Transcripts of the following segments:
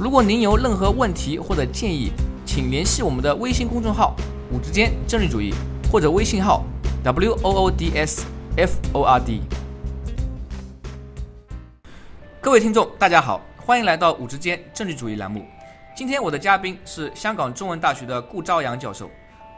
如果您有任何问题或者建议，请联系我们的微信公众号“五之间政治主义”或者微信号 “w o o d s f o r d”。各位听众，大家好，欢迎来到“五之间政治主义”栏目。今天我的嘉宾是香港中文大学的顾朝阳教授。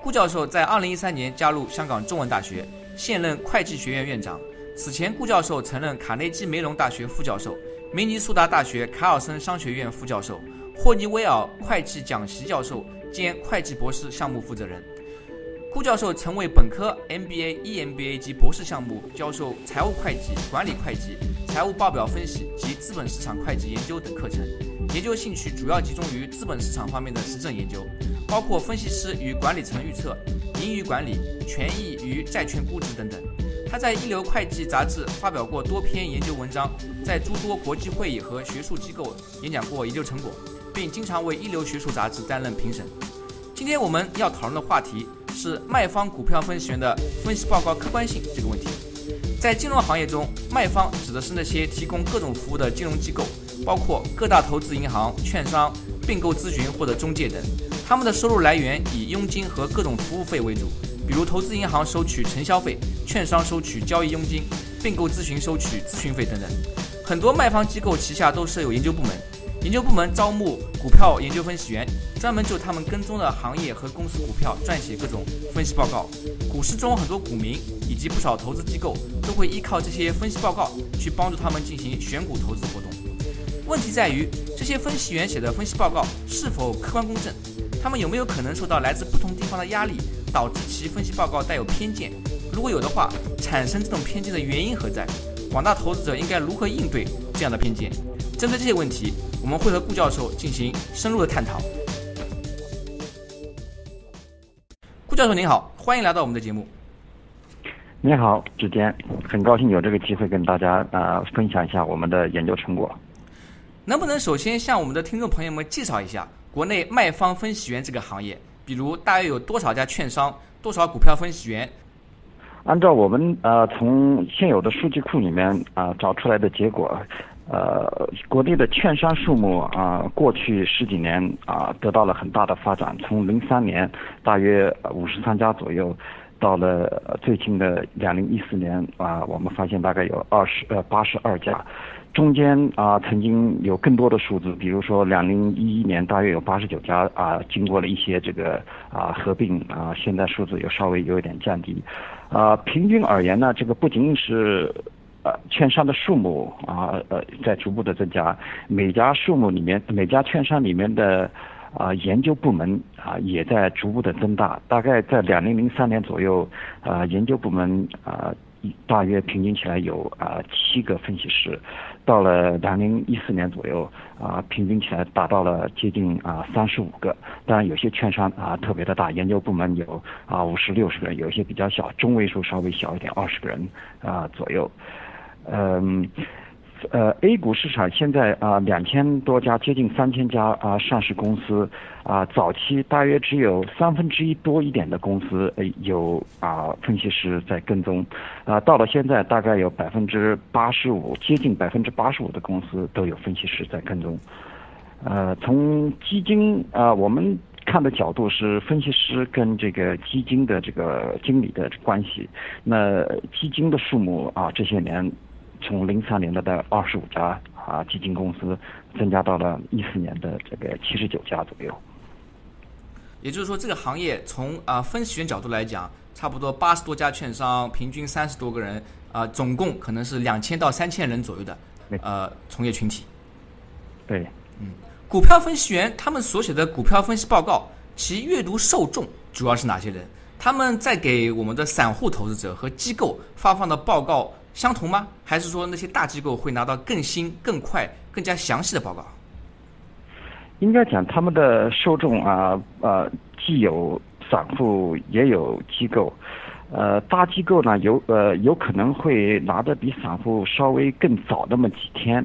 顾教授在2013年加入香港中文大学，现任会计学院院长。此前，顾教授曾任卡内基梅隆大学副教授。明尼苏达大学卡尔森商学院副教授、霍尼韦尔会计讲席教授兼会计博士项目负责人。顾教授曾为本科、MBA、EMBA 及博士项目教授财务会计、管理会计、财务报表分析及资本市场会计研究等课程。研究兴趣主要集中于资本市场方面的实证研究，包括分析师与管理层预测、盈余管理、权益与债券估值等等。他在一流会计杂志发表过多篇研究文章，在诸多国际会议和学术机构演讲过研究成果，并经常为一流学术杂志担任评审。今天我们要讨论的话题是卖方股票分析员的分析报告客观性这个问题。在金融行业中，卖方指的是那些提供各种服务的金融机构，包括各大投资银行、券商、并购咨询或者中介等。他们的收入来源以佣金和各种服务费为主。比如投资银行收取承销费，券商收取交易佣金，并购咨询收取咨询费等等。很多卖方机构旗下都设有研究部门，研究部门招募股票研究分析员，专门就他们跟踪的行业和公司股票撰写各种分析报告。股市中很多股民以及不少投资机构都会依靠这些分析报告去帮助他们进行选股投资活动。问题在于这些分析员写的分析报告是否客观公正？他们有没有可能受到来自不同地方的压力？导致其分析报告带有偏见，如果有的话，产生这种偏见的原因何在？广大投资者应该如何应对这样的偏见？针对这些问题，我们会和顾教授进行深入的探讨。顾教授您好，欢迎来到我们的节目。你好，志坚，很高兴有这个机会跟大家啊分享一下我们的研究成果。能不能首先向我们的听众朋友们介绍一下国内卖方分析员这个行业？比如大约有多少家券商，多少股票分析员？按照我们呃从现有的数据库里面啊找出来的结果，呃，国内的券商数目啊，过去十几年啊得到了很大的发展。从零三年大约五十三家左右，到了最近的两零一四年啊，我们发现大概有二十呃八十二家。中间啊，曾经有更多的数字，比如说两零一一年大约有八十九家啊，经过了一些这个啊合并啊，现在数字又稍微有一点降低。啊，平均而言呢，这个不仅仅是呃券商的数目啊呃在逐步的增加，每家数目里面每家券商里面的啊研究部门啊也在逐步的增大。大概在两零零三年左右啊，研究部门啊。大约平均起来有啊七个分析师，到了两零一四年左右啊，平均起来达到了接近啊三十五个。当然有些券商啊特别的大，研究部门有啊五十六十个人，有一些比较小，中位数稍微小一点，二十个人啊左右。嗯。呃，A 股市场现在啊，两千多家，接近三千家啊，上市公司啊，早期大约只有三分之一多一点的公司呃有啊分析师在跟踪，啊，到了现在大概有百分之八十五，接近百分之八十五的公司都有分析师在跟踪。呃，从基金啊，我们看的角度是分析师跟这个基金的这个经理的关系，那基金的数目啊，这些年。从零三年的的二十五家啊基金公司，增加到了一四年的这个七十九家左右。也就是说，这个行业从啊分析员角度来讲，差不多八十多家券商，平均三十多个人，啊，总共可能是两千到三千人左右的呃从业群体。对，嗯，股票分析员他们所写的股票分析报告，其阅读受众主要是哪些人？他们在给我们的散户投资者和机构发放的报告。相同吗？还是说那些大机构会拿到更新、更快、更加详细的报告？应该讲他们的受众啊，呃，既有散户也有机构，呃，大机构呢有呃有可能会拿的比散户稍微更早那么几天。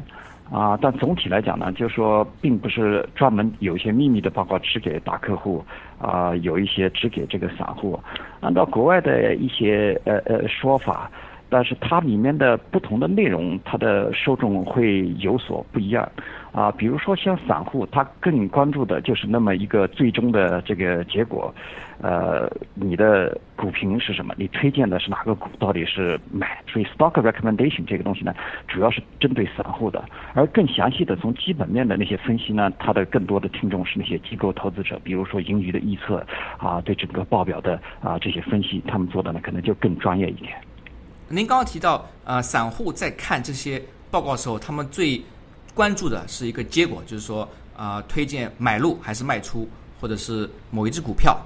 啊，但总体来讲呢，就是说，并不是专门有些秘密的报告只给大客户，啊，有一些只给这个散户。按照国外的一些呃呃说法，但是它里面的不同的内容，它的受众会有所不一样。啊，比如说像散户，他更关注的就是那么一个最终的这个结果，呃，你的股评是什么？你推荐的是哪个股？到底是买？所以 stock recommendation 这个东西呢，主要是针对散户的，而更详细的从基本面的那些分析呢，它的更多的听众是那些机构投资者，比如说盈余的预测啊，对整个报表的啊这些分析，他们做的呢可能就更专业一点。您刚刚提到，呃，散户在看这些报告的时候，他们最关注的是一个结果，就是说，啊，推荐买入还是卖出，或者是某一只股票。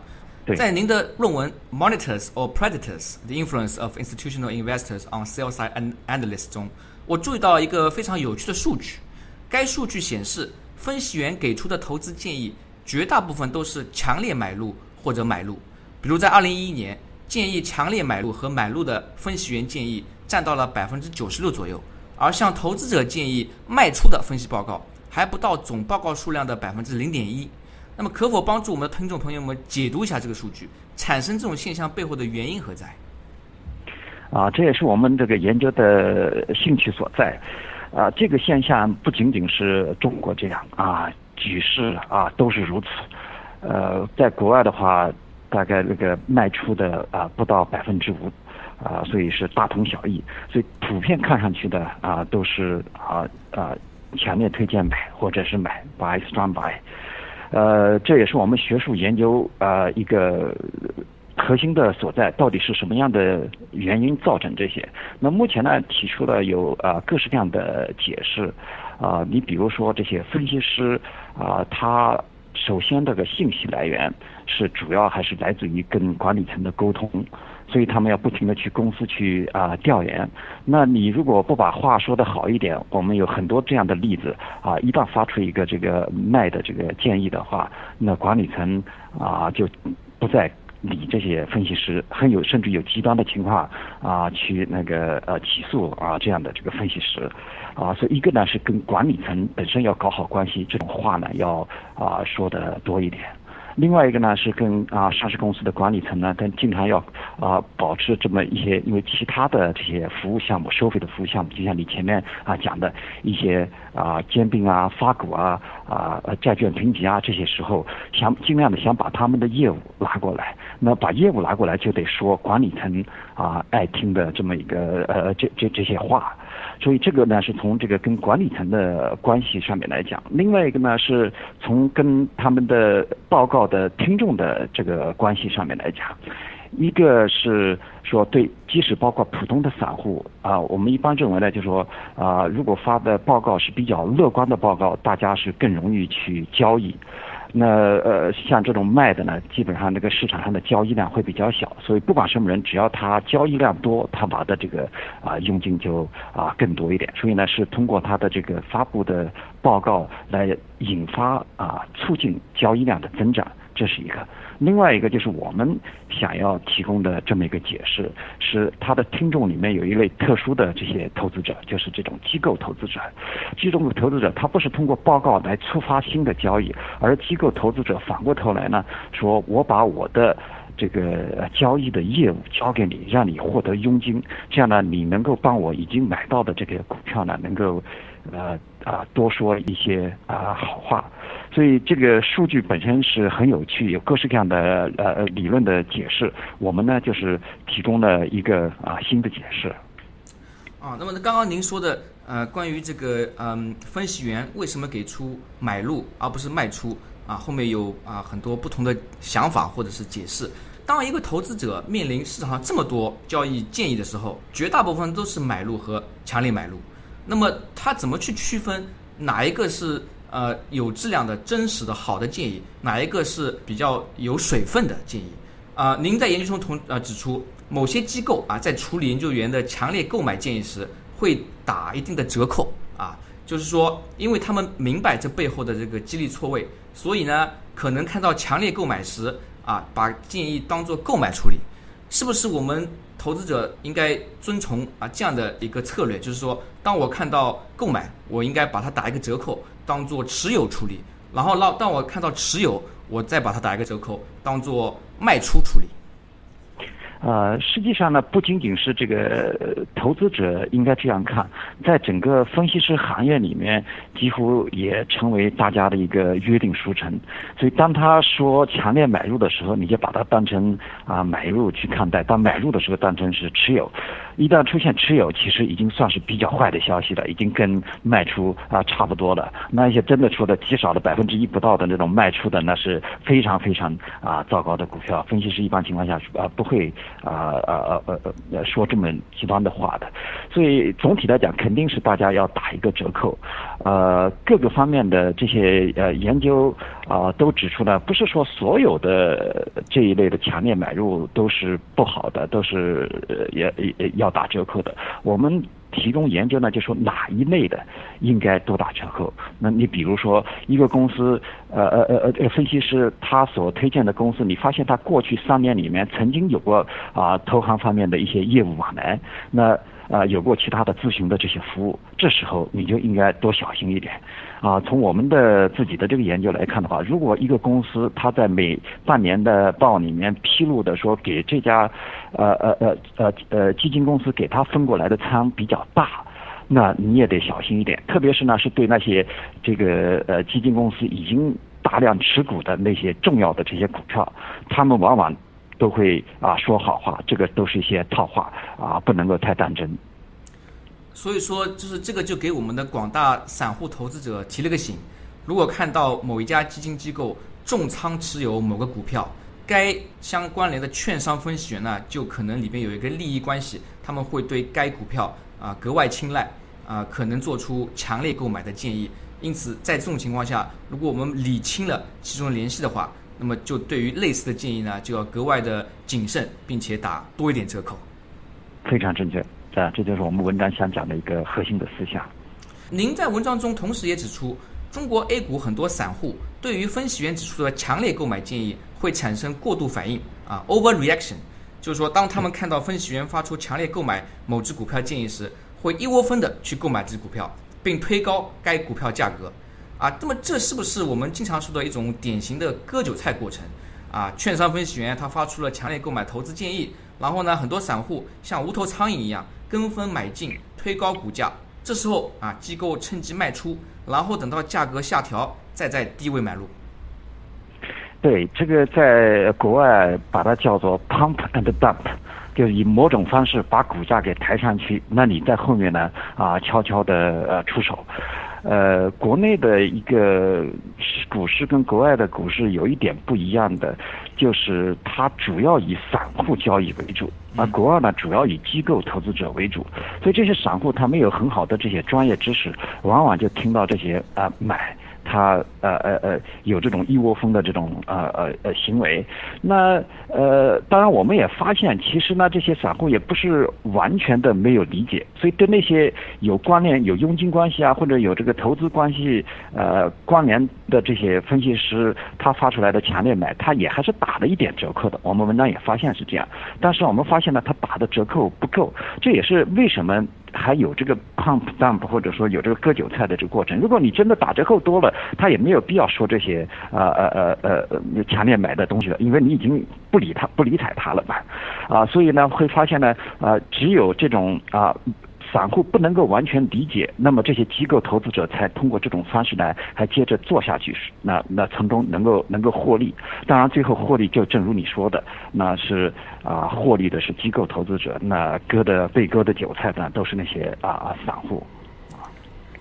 在您的论文《Monitors or Predators: The Influence of Institutional Investors on Sell-side Analysts》中，我注意到一个非常有趣的数据。该数据显示，分析员给出的投资建议绝大部分都是强烈买入或者买入。比如在2011年，建议强烈买入和买入的分析员建议占到了百分之九十六左右。而向投资者建议卖出的分析报告还不到总报告数量的百分之零点一，那么可否帮助我们的听众朋友们解读一下这个数据，产生这种现象背后的原因何在？啊，这也是我们这个研究的兴趣所在。啊，这个现象不仅仅是中国这样啊，举世啊都是如此。呃，在国外的话，大概那个卖出的啊不到百分之五。啊，所以是大同小异，所以普遍看上去的啊，都是啊啊强烈推荐买或者是买 buy strong buy，呃，这也是我们学术研究啊一个核心的所在，到底是什么样的原因造成这些？那目前呢，提出了有啊各式各样的解释，啊，你比如说这些分析师啊，他首先这个信息来源是主要还是来自于跟管理层的沟通。所以他们要不停的去公司去啊调研，那你如果不把话说得好一点，我们有很多这样的例子啊，一旦发出一个这个卖的这个建议的话，那管理层啊就不再理这些分析师，很有甚至有极端的情况啊去那个呃起诉啊这样的这个分析师，啊，所以一个呢是跟管理层本身要搞好关系，这种话呢要啊说的多一点。另外一个呢是跟啊上市公司的管理层呢，跟经常要啊保持这么一些，因为其他的这些服务项目、收费的服务项目，就像你前面啊讲的一些啊兼并啊、发股啊、啊债券评级啊这些时候，想尽量的想把他们的业务拉过来。那把业务拉过来，就得说管理层啊爱听的这么一个呃这这这些话。所以这个呢，是从这个跟管理层的关系上面来讲；另外一个呢，是从跟他们的报告的听众的这个关系上面来讲。一个是说，对，即使包括普通的散户啊，我们一般认为呢，就是说啊，如果发的报告是比较乐观的报告，大家是更容易去交易。那呃，像这种卖的呢，基本上这个市场上的交易量会比较小，所以不管什么人，只要他交易量多，他拿的这个啊佣金就啊更多一点。所以呢，是通过他的这个发布的报告来引发啊促进交易量的增长，这是一个。另外一个就是我们想要提供的这么一个解释，是他的听众里面有一类特殊的这些投资者，就是这种机构投资者。机构投资者他不是通过报告来触发新的交易，而机构投资者反过头来呢，说我把我的这个交易的业务交给你，让你获得佣金，这样呢，你能够帮我已经买到的这个股票呢，能够呃啊多说一些啊好话。所以这个数据本身是很有趣，有各式各样的呃理论的解释。我们呢就是提供了一个啊新的解释。啊，那么刚刚您说的呃关于这个嗯分析员为什么给出买入而不是卖出啊，后面有啊很多不同的想法或者是解释。当一个投资者面临市场上这么多交易建议的时候，绝大部分都是买入和强烈买入。那么他怎么去区分哪一个是？呃，有质量的、真实的、好的建议，哪一个是比较有水分的建议？啊，您在研究中同呃指出，某些机构啊，在处理研究员的强烈购买建议时，会打一定的折扣啊，就是说，因为他们明白这背后的这个激励错位，所以呢，可能看到强烈购买时啊，把建议当做购买处理，是不是我们投资者应该遵从啊这样的一个策略？就是说，当我看到购买，我应该把它打一个折扣，当做持有处理，然后让当我看到持有，我再把它打一个折扣，当做卖出处理。呃，实际上呢，不仅仅是这个投资者应该这样看，在整个分析师行业里面，几乎也成为大家的一个约定俗成。所以，当他说强烈买入的时候，你就把它当成啊买入去看待；当买入的时候，当成是持有。一旦出现持有，其实已经算是比较坏的消息了，已经跟卖出啊差不多了。那一些真的说的极少的百分之一不到的那种卖出的，那是非常非常啊糟糕的股票。分析师一般情况下啊不会。啊啊啊呃说这么极端的话的，所以总体来讲，肯定是大家要打一个折扣。呃，各个方面的这些呃研究啊，都指出了，不是说所有的这一类的强烈买入都是不好的，都是也也要打折扣的。我们。提供研究呢，就说哪一类的应该多打折扣。那你比如说一个公司，呃呃呃呃，分析师他所推荐的公司，你发现他过去三年里面曾经有过啊投行方面的一些业务往来，那。啊，有过其他的咨询的这些服务，这时候你就应该多小心一点。啊，从我们的自己的这个研究来看的话，如果一个公司它在每半年的报里面披露的说给这家，呃呃呃呃呃基金公司给他分过来的仓比较大，那你也得小心一点。特别是呢，是对那些这个呃基金公司已经大量持股的那些重要的这些股票，他们往往。都会啊说好话，这个都是一些套话啊，不能够太当真。所以说，就是这个就给我们的广大散户投资者提了个醒：如果看到某一家基金机构重仓持有某个股票，该相关联的券商分析员呢，就可能里边有一个利益关系，他们会对该股票啊格外青睐啊，可能做出强烈购买的建议。因此，在这种情况下，如果我们理清了其中联系的话，那么就对于类似的建议呢，就要格外的谨慎，并且打多一点折扣。非常正确，啊，这就是我们文章想讲的一个核心的思想。您在文章中同时也指出，中国 A 股很多散户对于分析员指出的强烈购买建议会产生过度反应啊，overreaction，就是说当他们看到分析员发出强烈购买某只股票建议时，会一窝蜂的去购买这只股票，并推高该股票价格。啊，那么这是不是我们经常说的一种典型的割韭菜过程？啊，券商分析员他发出了强烈购买投资建议，然后呢，很多散户像无头苍蝇一样跟风买进，推高股价。这时候啊，机构趁机卖出，然后等到价格下调，再在低位买入。对，这个在国外把它叫做 pump and dump，就是以某种方式把股价给抬上去，那你在后面呢啊，悄悄的呃出手。呃，国内的一个股市跟国外的股市有一点不一样的，就是它主要以散户交易为主，而国外呢主要以机构投资者为主，所以这些散户他没有很好的这些专业知识，往往就听到这些啊买。他呃呃呃有这种一窝蜂的这种呃呃呃行为，那呃当然我们也发现，其实呢这些散户也不是完全的没有理解，所以对那些有关联、有佣金关系啊，或者有这个投资关系呃关联的这些分析师，他发出来的强烈买，他也还是打了一点折扣的。我们文章也发现是这样，但是我们发现呢，他打的折扣不够，这也是为什么。还有这个 pump dump，或者说有这个割韭菜的这个过程。如果你真的打折扣多了，他也没有必要说这些呃呃呃呃强烈买的东西了，因为你已经不理他不理睬他了吧，啊，所以呢会发现呢啊只有这种啊。散户不能够完全理解，那么这些机构投资者才通过这种方式来还接着做下去，那那从中能够能够获利。当然，最后获利就正如你说的，那是啊，获利的是机构投资者，那割的被割的韭菜呢，都是那些啊散户。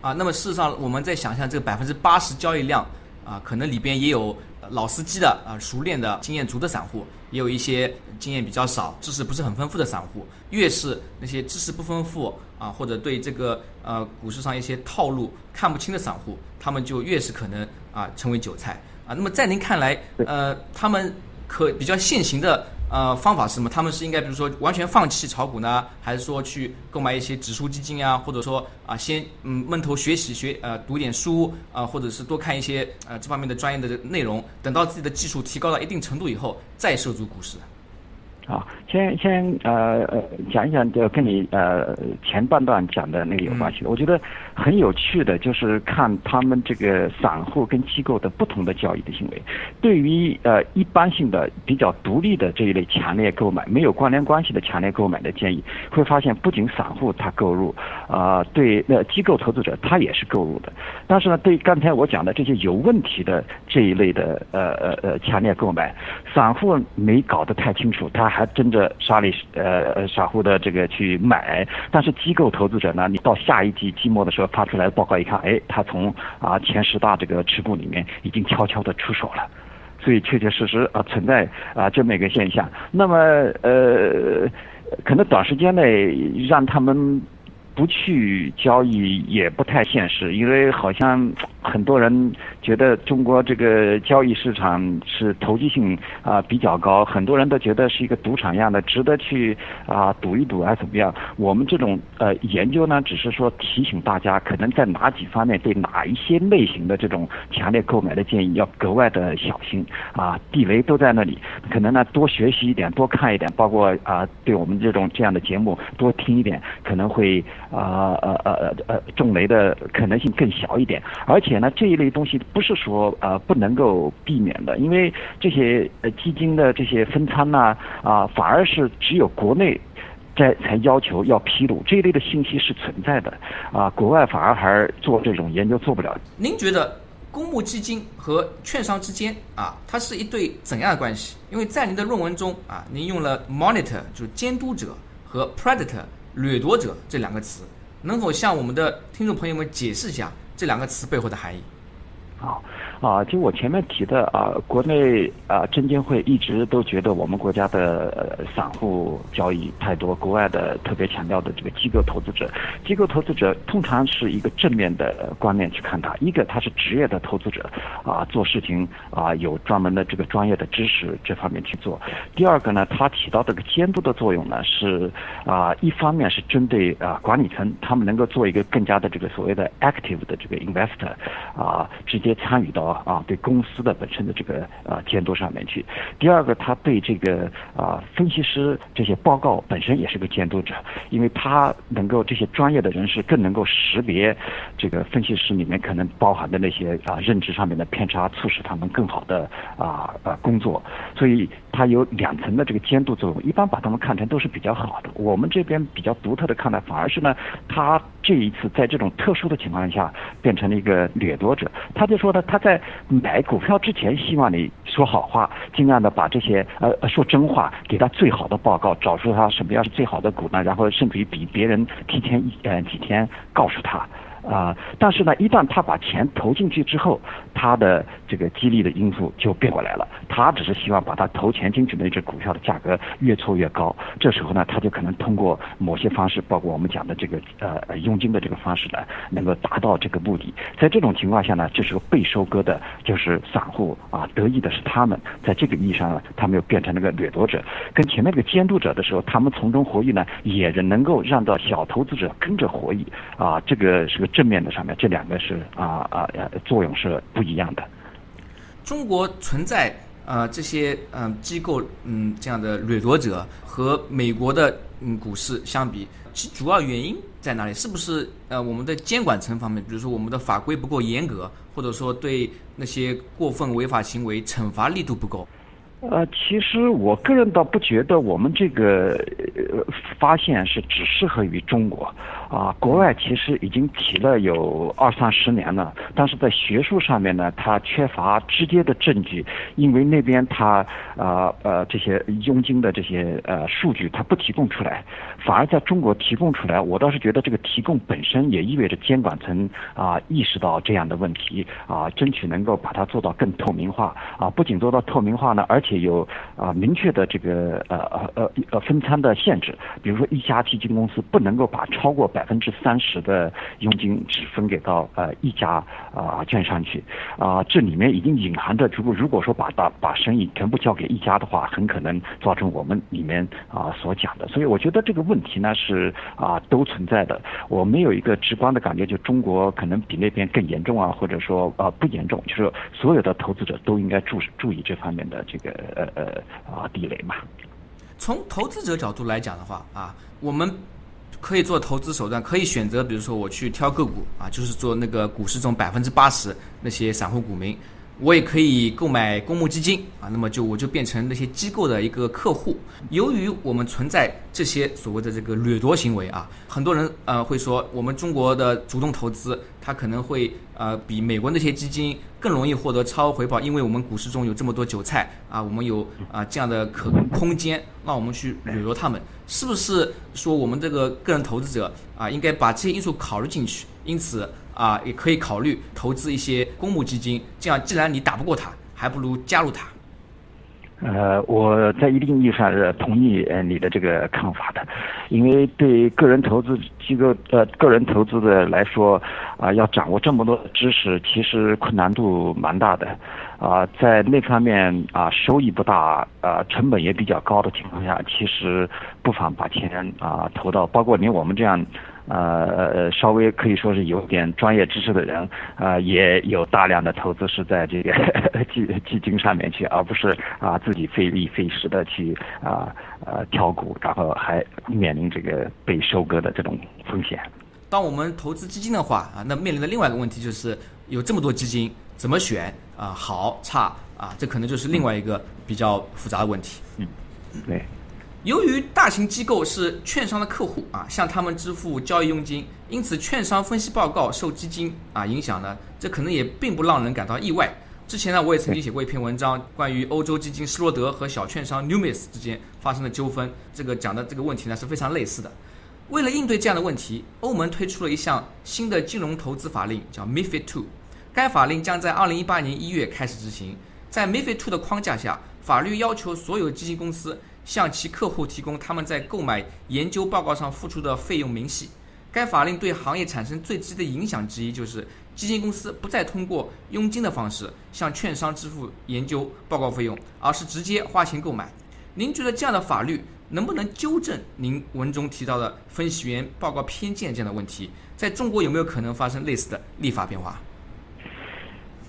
啊，那么事实上，我们在想象这个百分之八十交易量啊，可能里边也有。老司机的啊，熟练的经验足的散户，也有一些经验比较少、知识不是很丰富的散户。越是那些知识不丰富啊，或者对这个呃股市上一些套路看不清的散户，他们就越是可能啊成为韭菜啊。那么在您看来，呃，他们可比较现行的呃方法是什么？他们是应该比如说完全放弃炒股呢，还是说去购买一些指数基金啊，或者说啊先嗯闷头学习学呃读点书啊，或者是多看一些呃这方面的专业的内容，等到自己的技术提高到一定程度以后再涉足股市。啊，先先呃呃讲一讲，就跟你呃前半段讲的那个有关系的。我觉得很有趣的，就是看他们这个散户跟机构的不同的交易的行为。对于呃一般性的比较独立的这一类强烈购买、没有关联关系的强烈购买的建议，会发现不仅散户他购入，啊对那机构投资者他也是购入的。但是呢，对刚才我讲的这些有问题的这一类的呃呃呃强烈购买，散户没搞得太清楚，他。还争着沙里呃呃傻乎的这个去买，但是机构投资者呢，你到下一季季末的时候发出来的报告一看，哎，他从啊前十大这个持股里面已经悄悄的出手了，所以确确实实啊存在啊这么一个现象。那么呃，可能短时间内让他们不去交易也不太现实，因为好像很多人。觉得中国这个交易市场是投机性啊比较高，很多人都觉得是一个赌场一样的，值得去啊赌一赌啊怎么样？我们这种呃研究呢，只是说提醒大家，可能在哪几方面对哪一些类型的这种强烈购买的建议要格外的小心啊，地雷都在那里，可能呢多学习一点，多看一点，包括啊对我们这种这样的节目多听一点，可能会啊呃呃呃呃中雷的可能性更小一点，而且呢这一类东西。不是说呃不能够避免的，因为这些呃基金的这些分仓呢啊，反而是只有国内在才要求要披露这一类的信息是存在的啊，国外反而还做这种研究做不了。您觉得公募基金和券商之间啊，它是一对怎样的关系？因为在您的论文中啊，您用了 monitor 就是监督者和 predator 掠夺者这两个词，能否向我们的听众朋友们解释一下这两个词背后的含义？好。啊，就我前面提的啊，国内啊证监会一直都觉得我们国家的散户交易太多，国外的特别强调的这个机构投资者，机构投资者通常是一个正面的观念去看它，一个他是职业的投资者，啊做事情啊有专门的这个专业的知识这方面去做，第二个呢，它起到这个监督的作用呢是啊一方面是针对啊管理层，他们能够做一个更加的这个所谓的 active 的这个 investor，啊直接参与到。啊，对公司的本身的这个呃监督上面去。第二个，他对这个啊分析师这些报告本身也是个监督者，因为他能够这些专业的人士更能够识别这个分析师里面可能包含的那些啊认知上面的偏差，促使他们更好的啊呃工作。所以它有两层的这个监督作用，一般把他们看成都是比较好的。我们这边比较独特的看待，反而是呢，他这一次在这种特殊的情况下变成了一个掠夺者。他就说呢，他在买股票之前，希望你说好话，尽量的把这些呃说真话，给他最好的报告，找出他什么样是最好的股呢？然后甚至于比别人提前一呃几天告诉他。啊，但是呢，一旦他把钱投进去之后，他的这个激励的因素就变过来了。他只是希望把他投钱进去的那只股票的价格越挫越高。这时候呢，他就可能通过某些方式，包括我们讲的这个呃佣金的这个方式呢，能够达到这个目的。在这种情况下呢，就是个被收割的，就是散户啊，得益的是他们。在这个意义上呢，他们又变成了个掠夺者。跟前面这个监督者的时候，他们从中获益呢，也能够让到小投资者跟着获益啊。这个是个。正面的上面，这两个是啊啊作用是不一样的。中国存在呃这些嗯机构嗯这样的掠夺者和美国的嗯股市相比，其主要原因在哪里？是不是呃我们的监管层方面，比如说我们的法规不够严格，或者说对那些过分违法行为惩罚力度不够？呃，其实我个人倒不觉得我们这个呃发现是只适合于中国。啊，国外其实已经提了有二三十年了，但是在学术上面呢，它缺乏直接的证据，因为那边它呃呃这些佣金的这些呃数据它不提供出来，反而在中国提供出来，我倒是觉得这个提供本身也意味着监管层啊意识到这样的问题啊，争取能够把它做到更透明化啊，不仅做到透明化呢，而且。有啊明确的这个呃呃呃呃分餐的限制。比如说，一家基金公司不能够把超过百分之三十的佣金只分给到呃一家啊券商去啊，这里面已经隐含着，如果如果说把把把生意全部交给一家的话，很可能造成我们里面啊所讲的。所以我觉得这个问题呢是啊都存在的。我没有一个直观的感觉，就中国可能比那边更严重啊，或者说啊不严重，就是所有的投资者都应该注注意这方面的这个呃呃啊地雷嘛。从投资者角度来讲的话啊，我们可以做投资手段，可以选择，比如说我去挑个股啊，就是做那个股市中百分之八十那些散户股民。我也可以购买公募基金啊，那么就我就变成那些机构的一个客户。由于我们存在这些所谓的这个掠夺行为啊，很多人呃会说，我们中国的主动投资，它可能会呃比美国那些基金更容易获得超额回报，因为我们股市中有这么多韭菜啊，我们有啊这样的可空间，让我们去掠夺他们，是不是说我们这个个人投资者啊，应该把这些因素考虑进去？因此。啊，也可以考虑投资一些公募基金，这样既然你打不过他，还不如加入他。呃，我在一定意义上是同意呃你的这个看法的，因为对个人投资机构呃个人投资的来说，啊要掌握这么多知识，其实困难度蛮大的，啊在那方面啊收益不大啊成本也比较高的情况下，其实不妨把钱啊投到包括连我们这样。呃呃稍微可以说是有点专业知识的人，啊，也有大量的投资是在这个 基基金上面去，而不是啊自己费力费时的去啊呃挑股，然后还面临这个被收割的这种风险。当我们投资基金的话啊，那面临的另外一个问题就是有这么多基金怎么选啊？好差啊？这可能就是另外一个比较复杂的问题。嗯，对。由于大型机构是券商的客户啊，向他们支付交易佣金，因此券商分析报告受基金啊影响呢，这可能也并不让人感到意外。之前呢，我也曾经写过一篇文章，关于欧洲基金施罗德和小券商 Numis 之间发生的纠纷，这个讲的这个问题呢是非常类似的。为了应对这样的问题，欧盟推出了一项新的金融投资法令，叫 MiFID II。该法令将在2018年1月开始执行。在 MiFID II 的框架下，法律要求所有基金公司。向其客户提供他们在购买研究报告上付出的费用明细。该法令对行业产生最直接的影响之一，就是基金公司不再通过佣金的方式向券商支付研究报告费用，而是直接花钱购买。您觉得这样的法律能不能纠正您文中提到的分析员报告偏见这样的问题？在中国有没有可能发生类似的立法变化？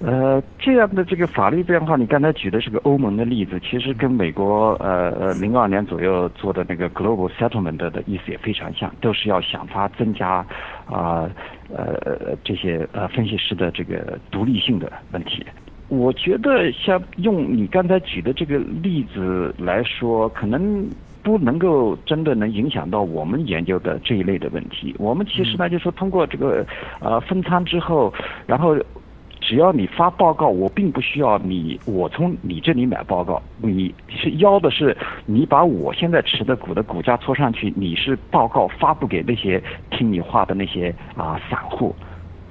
呃，这样的这个法律变化，你刚才举的是个欧盟的例子，其实跟美国呃呃零二年左右做的那个 Global Settlement 的意思也非常像，都是要想法增加啊呃这些呃分析师的这个独立性的问题。我觉得像用你刚才举的这个例子来说，可能不能够真的能影响到我们研究的这一类的问题。我们其实呢，就说通过这个呃分仓之后，然后。只要你发报告，我并不需要你，我从你这里买报告。你是要的是你把我现在持的股的股价搓上去，你是报告发布给那些听你话的那些啊散户，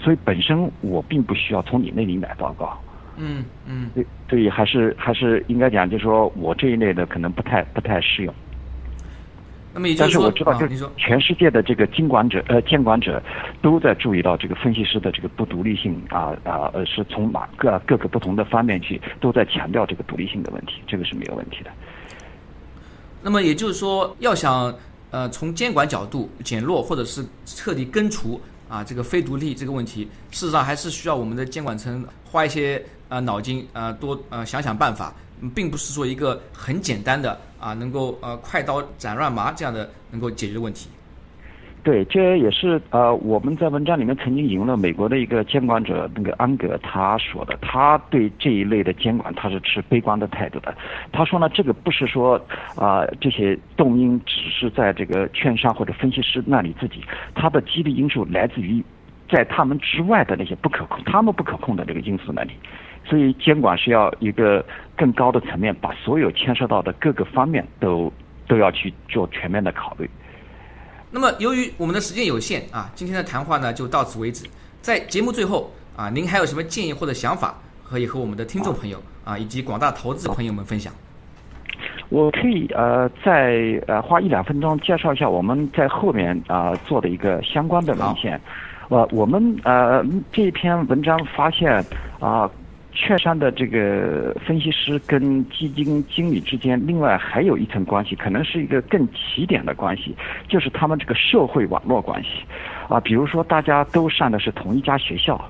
所以本身我并不需要从你那里买报告。嗯嗯，对对，还是还是应该讲，就是说我这一类的可能不太不太适用。那么也就是说，但是我知道，就全世界的这个监管者呃监管者都在注意到这个分析师的这个不独立性啊啊呃是从哪个各个不同的方面去都在强调这个独立性的问题，这个是没有问题的。那么也就是说，要想呃从监管角度减弱或者是彻底根除啊这个非独立这个问题，事实上还是需要我们的监管层花一些呃脑筋啊多呃想想办法。并不是说一个很简单的啊，能够呃快刀斩乱麻这样的能够解决的问题。对，这也是呃我们在文章里面曾经引用了美国的一个监管者那个安格他说的，他对这一类的监管他是持悲观的态度的。他说呢，这个不是说啊这些动因只是在这个券商或者分析师那里自己，他的激励因素来自于在他们之外的那些不可控、他们不可控的这个因素那里。所以监管是要一个更高的层面，把所有牵涉到的各个方面都都要去做全面的考虑。那么，由于我们的时间有限啊，今天的谈话呢就到此为止。在节目最后啊，您还有什么建议或者想法，可以和我们的听众朋友啊以及广大投资朋友们分享？我可以呃再呃花一两分钟介绍一下我们在后面啊、做的一个相关的文献。呃，我们呃这篇文章发现啊。券商的这个分析师跟基金经理之间，另外还有一层关系，可能是一个更起点的关系，就是他们这个社会网络关系，啊，比如说大家都上的是同一家学校，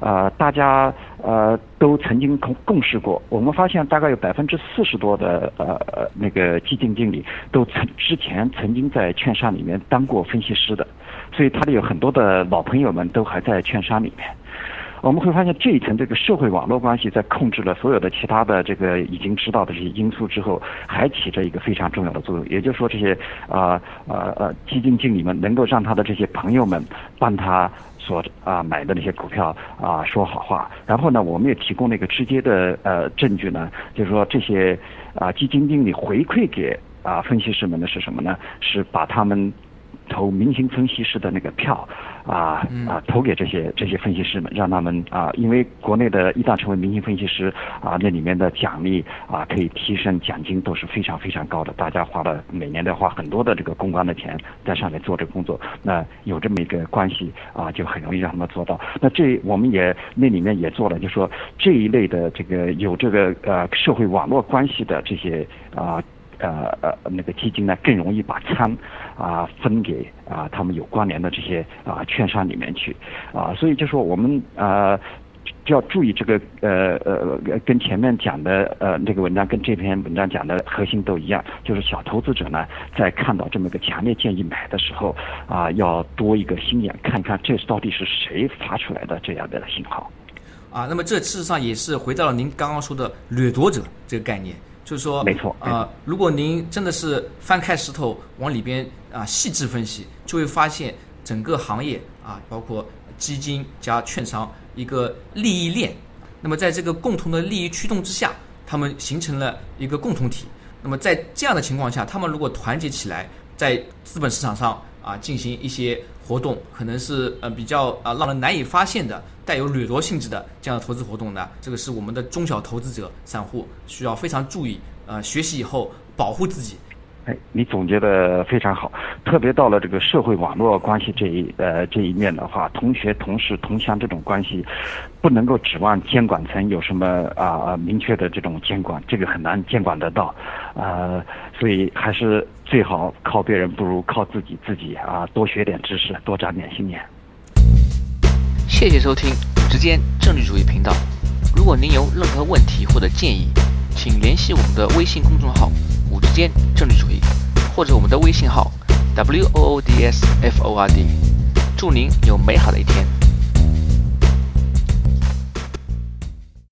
呃，大家呃都曾经共共事过。我们发现大概有百分之四十多的呃呃那个基金经理都曾之前曾经在券商里面当过分析师的，所以他的有很多的老朋友们都还在券商里面。我们会发现这一层这个社会网络关系在控制了所有的其他的这个已经知道的这些因素之后，还起着一个非常重要的作用。也就是说，这些啊呃呃基金经理们能够让他的这些朋友们帮他所啊买的那些股票啊说好话。然后呢，我们也提供了一个直接的呃证据呢，就是说这些啊基金经理回馈给啊分析师们的是什么呢？是把他们投明星分析师的那个票。啊啊，投给这些这些分析师们，让他们啊，因为国内的一旦成为明星分析师啊，那里面的奖励啊，可以提升奖金都是非常非常高的。大家花了每年都花很多的这个公关的钱在上面做这个工作，那有这么一个关系啊，就很容易让他们做到。那这我们也那里面也做了，就说这一类的这个有这个呃社会网络关系的这些啊。呃呃呃，那个基金呢更容易把仓啊分给啊他们有关联的这些啊券商里面去啊，所以就说我们啊就要注意这个呃呃跟前面讲的呃那个文章跟这篇文章讲的核心都一样，就是小投资者呢在看到这么个强烈建议买的时候啊，要多一个心眼，看看这到底是谁发出来的这样的信号啊。那么这事实上也是回到了您刚刚说的掠夺者这个概念。就是说，没错啊，如果您真的是翻开石头往里边啊细致分析，就会发现整个行业啊，包括基金加券商一个利益链。那么在这个共同的利益驱动之下，他们形成了一个共同体。那么在这样的情况下，他们如果团结起来，在资本市场上啊进行一些活动，可能是呃比较啊让人难以发现的。带有掠夺性质的这样的投资活动呢，这个是我们的中小投资者、散户需要非常注意，呃，学习以后保护自己。哎，你总结的非常好，特别到了这个社会网络关系这一呃这一面的话，同学、同事、同乡这种关系，不能够指望监管层有什么啊明确的这种监管，这个很难监管得到，啊，所以还是最好靠别人不如靠自己，自己啊多学点知识，多长点心眼。谢谢收听五之间政治主义频道。如果您有任何问题或者建议，请联系我们的微信公众号“五之间政治主义”，或者我们的微信号 “w o o d s f o r d”。祝您有美好的一天。